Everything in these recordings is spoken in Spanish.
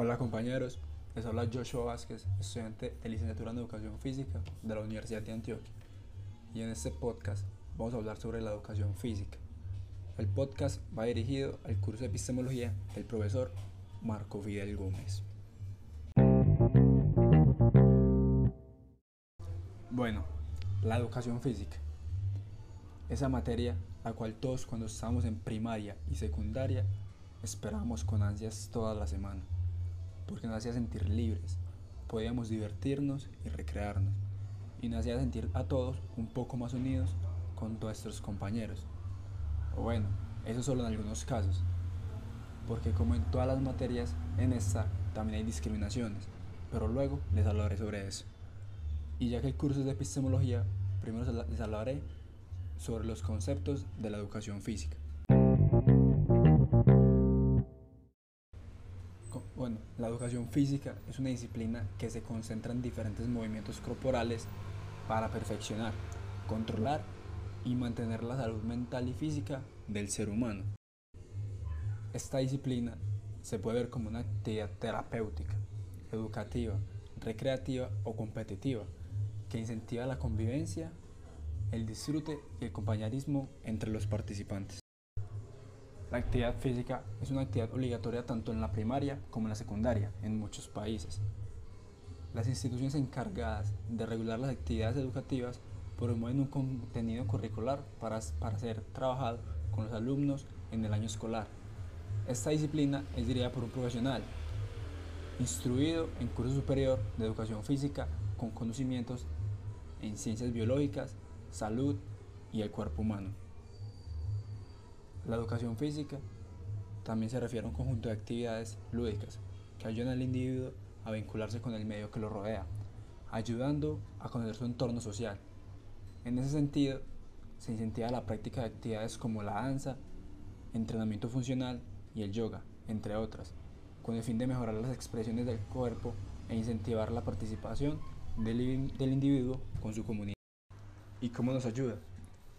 Hola compañeros, les habla Joshua Vázquez, estudiante de licenciatura en Educación Física de la Universidad de Antioquia. Y en este podcast vamos a hablar sobre la educación física. El podcast va dirigido al curso de epistemología del profesor Marco Fidel Gómez. Bueno, la educación física. Esa materia la cual todos cuando estábamos en primaria y secundaria esperábamos con ansias toda la semana porque nos hacía sentir libres, podíamos divertirnos y recrearnos, y nos hacía sentir a todos un poco más unidos con nuestros compañeros. O bueno, eso solo en algunos casos, porque como en todas las materias, en esta también hay discriminaciones, pero luego les hablaré sobre eso. Y ya que el curso es de epistemología, primero les hablaré sobre los conceptos de la educación física. Bueno, la educación física es una disciplina que se concentra en diferentes movimientos corporales para perfeccionar, controlar y mantener la salud mental y física del ser humano. Esta disciplina se puede ver como una actividad terapéutica, educativa, recreativa o competitiva que incentiva la convivencia, el disfrute y el compañerismo entre los participantes. La actividad física es una actividad obligatoria tanto en la primaria como en la secundaria en muchos países. Las instituciones encargadas de regular las actividades educativas promueven un contenido curricular para, para ser trabajado con los alumnos en el año escolar. Esta disciplina es dirigida por un profesional instruido en curso superior de educación física con conocimientos en ciencias biológicas, salud y el cuerpo humano. La educación física también se refiere a un conjunto de actividades lúdicas que ayudan al individuo a vincularse con el medio que lo rodea, ayudando a conocer su entorno social. En ese sentido, se incentiva la práctica de actividades como la danza, entrenamiento funcional y el yoga, entre otras, con el fin de mejorar las expresiones del cuerpo e incentivar la participación del, del individuo con su comunidad. ¿Y cómo nos ayuda?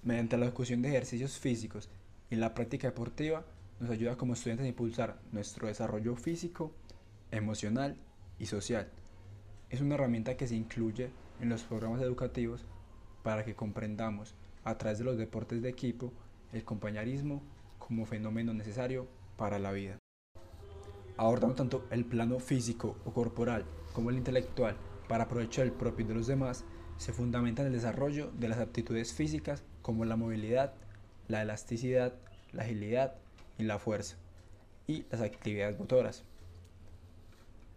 Mediante la ejecución de ejercicios físicos y la práctica deportiva nos ayuda como estudiantes a impulsar nuestro desarrollo físico, emocional y social. Es una herramienta que se incluye en los programas educativos para que comprendamos a través de los deportes de equipo el compañerismo como fenómeno necesario para la vida. Abordando tanto el plano físico o corporal como el intelectual para aprovechar el propio de los demás, se fundamenta en el desarrollo de las aptitudes físicas como la movilidad, la elasticidad, la agilidad y la fuerza, y las actividades motoras.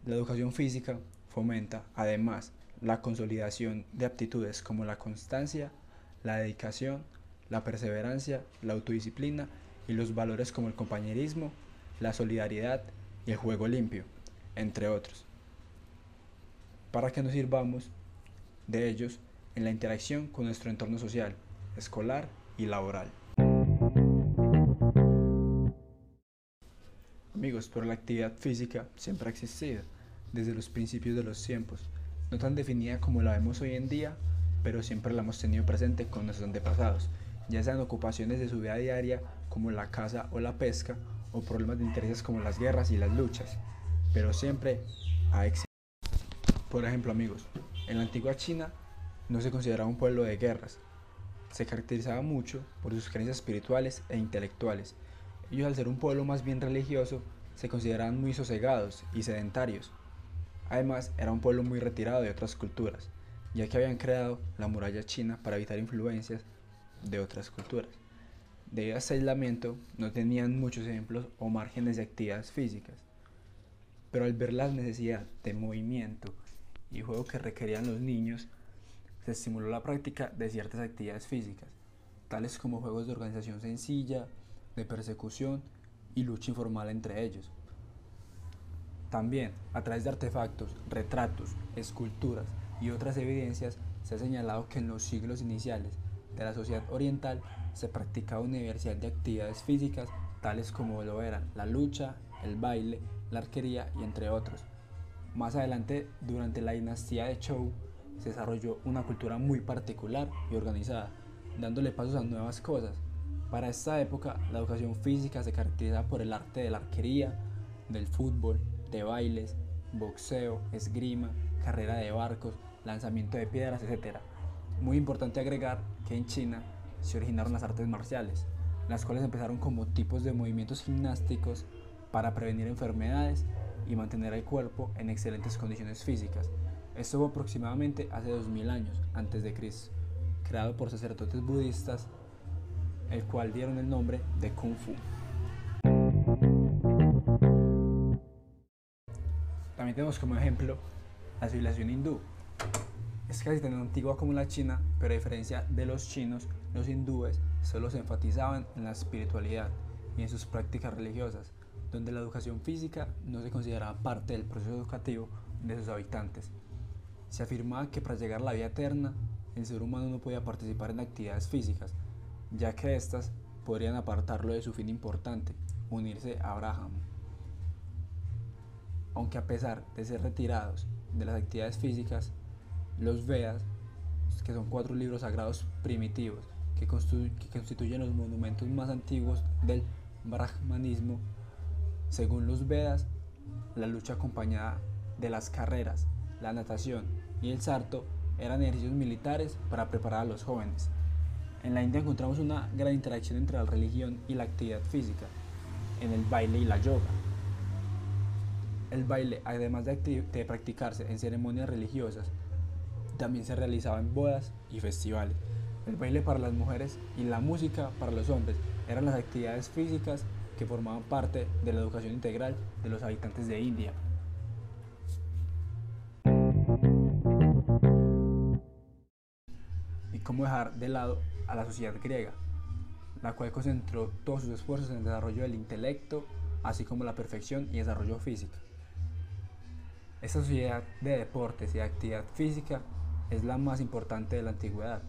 La educación física fomenta, además, la consolidación de aptitudes como la constancia, la dedicación, la perseverancia, la autodisciplina y los valores como el compañerismo, la solidaridad y el juego limpio, entre otros, para que nos sirvamos de ellos en la interacción con nuestro entorno social, escolar y laboral. Amigos, pero la actividad física siempre ha existido, desde los principios de los tiempos, no tan definida como la vemos hoy en día, pero siempre la hemos tenido presente con nuestros antepasados, ya sean ocupaciones de su vida diaria como la caza o la pesca, o problemas de intereses como las guerras y las luchas, pero siempre ha existido. Por ejemplo, amigos, en la antigua China no se consideraba un pueblo de guerras, se caracterizaba mucho por sus creencias espirituales e intelectuales. Ellos al ser un pueblo más bien religioso, se consideraban muy sosegados y sedentarios. Además, era un pueblo muy retirado de otras culturas, ya que habían creado la muralla china para evitar influencias de otras culturas. Debido a este aislamiento, no tenían muchos ejemplos o márgenes de actividades físicas. Pero al ver la necesidad de movimiento y juego que requerían los niños, se estimuló la práctica de ciertas actividades físicas, tales como juegos de organización sencilla, de persecución y lucha informal entre ellos. También, a través de artefactos, retratos, esculturas y otras evidencias, se ha señalado que en los siglos iniciales de la sociedad oriental se practicaba una diversidad de actividades físicas, tales como lo eran la lucha, el baile, la arquería y entre otros. Más adelante, durante la dinastía de Zhou, se desarrolló una cultura muy particular y organizada, dándole pasos a nuevas cosas. Para esta época, la educación física se caracteriza por el arte de la arquería, del fútbol, de bailes, boxeo, esgrima, carrera de barcos, lanzamiento de piedras, etc. Muy importante agregar que en China se originaron las artes marciales, las cuales empezaron como tipos de movimientos gimnásticos para prevenir enfermedades y mantener el cuerpo en excelentes condiciones físicas. Esto fue aproximadamente hace 2000 años antes de Cristo, creado por sacerdotes budistas, el cual dieron el nombre de Kung Fu. También tenemos como ejemplo la civilización hindú. Es casi tan antigua como la china, pero a diferencia de los chinos, los hindúes solo se enfatizaban en la espiritualidad y en sus prácticas religiosas, donde la educación física no se consideraba parte del proceso educativo de sus habitantes. Se afirmaba que para llegar a la vida eterna, el ser humano no podía participar en actividades físicas, ya que éstas podrían apartarlo de su fin importante, unirse a Abraham. Aunque a pesar de ser retirados de las actividades físicas, los Vedas, que son cuatro libros sagrados primitivos que, constituyen los monumentos más antiguos del brahmanismo, según los Vedas, la lucha acompañada de las carreras, la natación y el sarto eran ejercicios militares para preparar a los jóvenes. En la India encontramos una gran interacción entre la religión y la actividad física, en el baile y la yoga. El baile, además de, practicarse en ceremonias religiosas, también se realizaba en bodas y festivales. El baile para las mujeres y la música para los hombres eran las actividades físicas que formaban parte de la educación integral de los habitantes de India. Cómo dejar de lado a la sociedad griega, la cual concentró todos sus esfuerzos en el desarrollo del intelecto, así como la perfección y desarrollo físico. Esta sociedad de deportes y actividad física es la más importante de la antigüedad,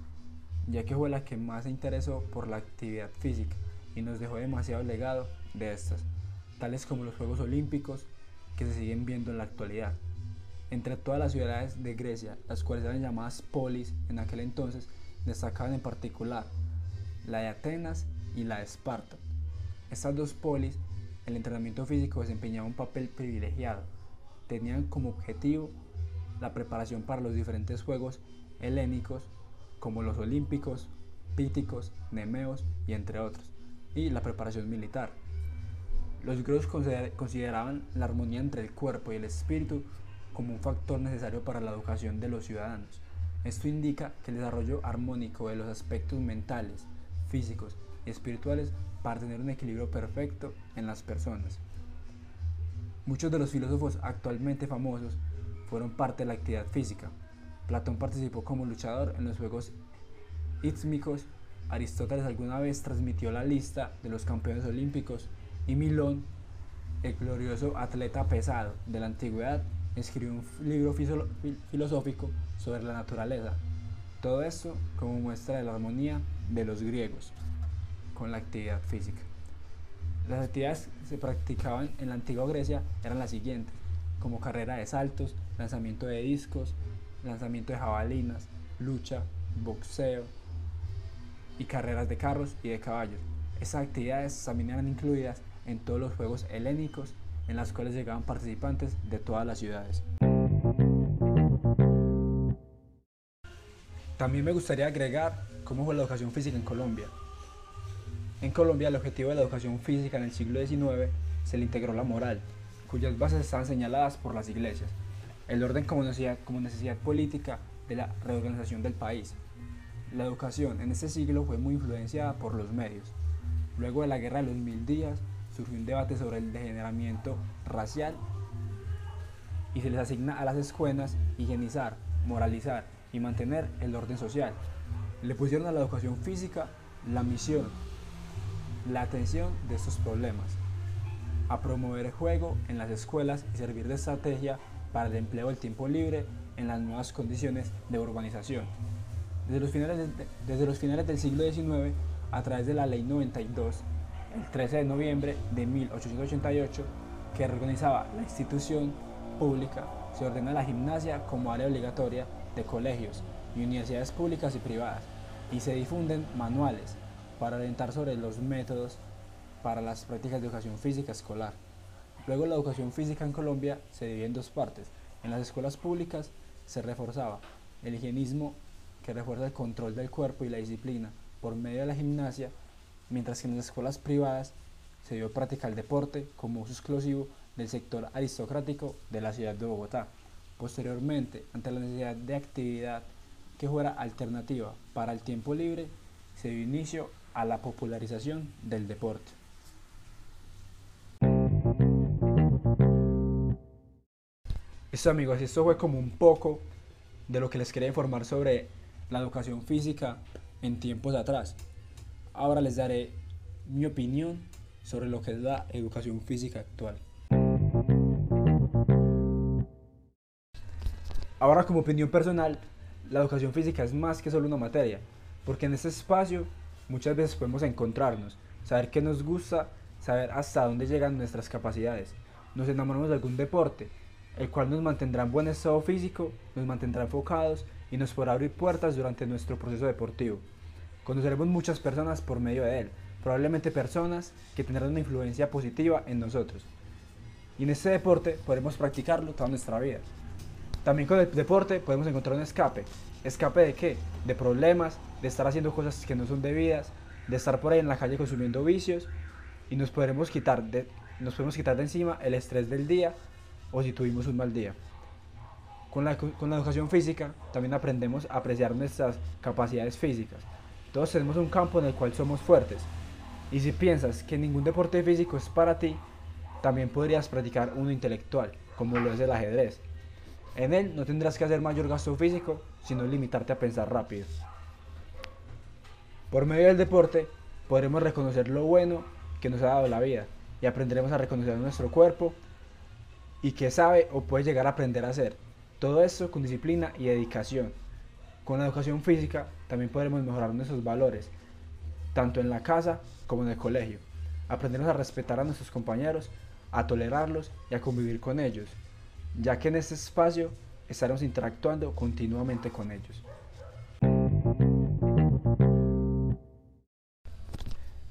ya que fue la que más se interesó por la actividad física y nos dejó demasiado legado de estas, tales como los Juegos Olímpicos que se siguen viendo en la actualidad. Entre todas las ciudades de Grecia, las cuales eran llamadas polis en aquel entonces, destacaban en particular la de Atenas y la de Esparta. Estas dos polis, el entrenamiento físico desempeñaba un papel privilegiado. Tenían como objetivo la preparación para los diferentes juegos helénicos, como los olímpicos, píticos, nemeos y entre otros, y la preparación militar. Los griegos consideraban la armonía entre el cuerpo y el espíritu como un factor necesario para la educación de los ciudadanos. Esto indica que el desarrollo armónico de los aspectos mentales, físicos y espirituales para tener un equilibrio perfecto en las personas. Muchos de los filósofos actualmente famosos fueron parte de la actividad física. Platón participó como luchador en los Juegos Istmicos, Aristóteles alguna vez transmitió la lista de los campeones olímpicos y Milón, el glorioso atleta pesado de la antigüedad, escribió un libro filosófico sobre la naturaleza. Todo esto como muestra de la armonía de los griegos con la actividad física. Las actividades que se practicaban en la antigua Grecia eran las siguientes, como carrera de saltos, lanzamiento de discos, lanzamiento de jabalinas, lucha, boxeo y carreras de carros y de caballos. Estas actividades también eran incluidas en todos los Juegos Helénicos en las cuales llegaban participantes de todas las ciudades. También me gustaría agregar cómo fue la educación física en Colombia. En Colombia el objetivo de la educación física en el siglo XIX se le integró la moral, cuyas bases estaban señaladas por las iglesias, el orden como necesidad, como necesidad política de la reorganización del país. La educación en este siglo fue muy influenciada por los medios. Luego de la Guerra de los Mil Días, surgió un debate sobre el degeneramiento racial y se les asigna a las escuelas higienizar, moralizar y mantener el orden social. Le pusieron a la educación física la misión, la atención de estos problemas, a promover el juego en las escuelas y servir de estrategia para el empleo del tiempo libre en las nuevas condiciones de urbanización. Desde los finales, desde los finales del siglo XIX, a través de la Ley 92, el 13 de noviembre de 1888, que reorganizaba la institución pública, se ordena la gimnasia como área obligatoria de colegios y universidades públicas y privadas, y se difunden manuales para orientar sobre los métodos para las prácticas de educación física escolar. Luego la educación física en Colombia se divide en dos partes. En las escuelas públicas se reforzaba el higienismo que refuerza el control del cuerpo y la disciplina por medio de la gimnasia, mientras que en las escuelas privadas se dio práctica el deporte como uso exclusivo del sector aristocrático de la ciudad de Bogotá. Posteriormente, ante la necesidad de actividad que fuera alternativa para el tiempo libre, se dio inicio a la popularización del deporte. Amigos, esto fue como un poco de lo que les quería informar sobre la educación física en tiempos atrás. Ahora les daré mi opinión sobre lo que es la educación física actual. Ahora como opinión personal, la educación física es más que solo una materia, porque en este espacio muchas veces podemos encontrarnos, saber qué nos gusta, saber hasta dónde llegan nuestras capacidades. Nos enamoramos de algún deporte, el cual nos mantendrá en buen estado físico, nos mantendrá enfocados y nos podrá abrir puertas durante nuestro proceso deportivo. Conoceremos muchas personas por medio de él, probablemente personas que tendrán una influencia positiva en nosotros. Y en este deporte podremos practicarlo toda nuestra vida. También con el deporte podemos encontrar un escape. ¿Escape de qué? De problemas, de estar haciendo cosas que no son debidas, de estar por ahí en la calle consumiendo vicios y nos podremos quitar de, nos podemos quitar de encima el estrés del día o si tuvimos un mal día. Con la, con la educación física también aprendemos a apreciar nuestras capacidades físicas. Todos tenemos un campo en el cual somos fuertes. Y si piensas que ningún deporte físico es para ti, también podrías practicar uno intelectual, como lo es el ajedrez. En él no tendrás que hacer mayor gasto físico, sino limitarte a pensar rápido. Por medio del deporte podremos reconocer lo bueno que nos ha dado la vida y aprenderemos a reconocer nuestro cuerpo y qué sabe o puede llegar a aprender a hacer. Todo esto con disciplina y dedicación. Con la educación física también podremos mejorar nuestros valores, tanto en la casa como en el colegio. Aprendernos a respetar a nuestros compañeros, a tolerarlos y a convivir con ellos, ya que en este espacio estaremos interactuando continuamente con ellos.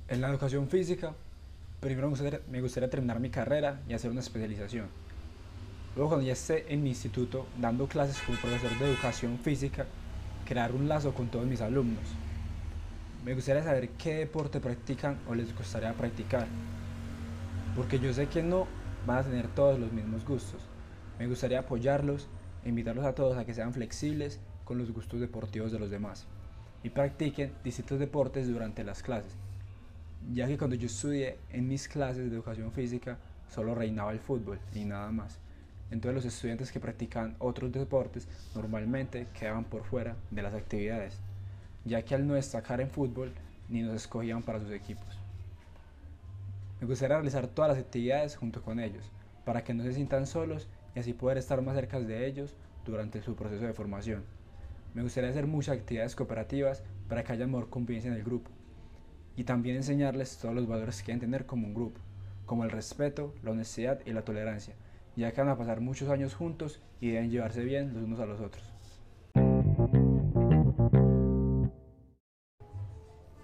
En la educación física, primero me gustaría, terminar mi carrera y hacer una especialización. Luego cuando ya esté en mi instituto dando clases como profesor de educación física, crear un lazo con todos mis alumnos. Me gustaría saber qué deporte practican o les gustaría practicar, porque yo sé que no van a tener todos los mismos gustos. Me gustaría apoyarlos e invitarlos a todos a que sean flexibles con los gustos deportivos de los demás y practiquen distintos deportes durante las clases, ya que cuando yo estudié en mis clases de educación física solo reinaba el fútbol y nada más. Entonces los estudiantes que practican otros deportes normalmente quedaban por fuera de las actividades, ya que al no destacar en fútbol ni nos escogían para sus equipos. Me gustaría realizar todas las actividades junto con ellos, para que no se sientan solos y así poder estar más cerca de ellos durante su proceso de formación. Me gustaría hacer muchas actividades cooperativas para que haya mejor convivencia en el grupo y también enseñarles todos los valores que deben tener como un grupo, como el respeto, la honestidad y la tolerancia, ya que van a pasar muchos años juntos y deben llevarse bien los unos a los otros.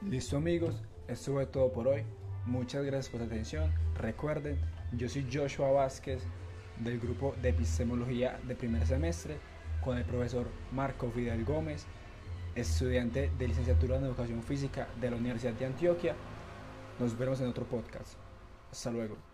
Listo amigos, esto fue todo por hoy. Muchas gracias por su atención. Recuerden, yo soy Joshua Vázquez del grupo de epistemología de primer semestre con el profesor Marco Fidel Gómez, estudiante de licenciatura en educación física de la Universidad de Antioquia. Nos vemos en otro podcast. Hasta luego.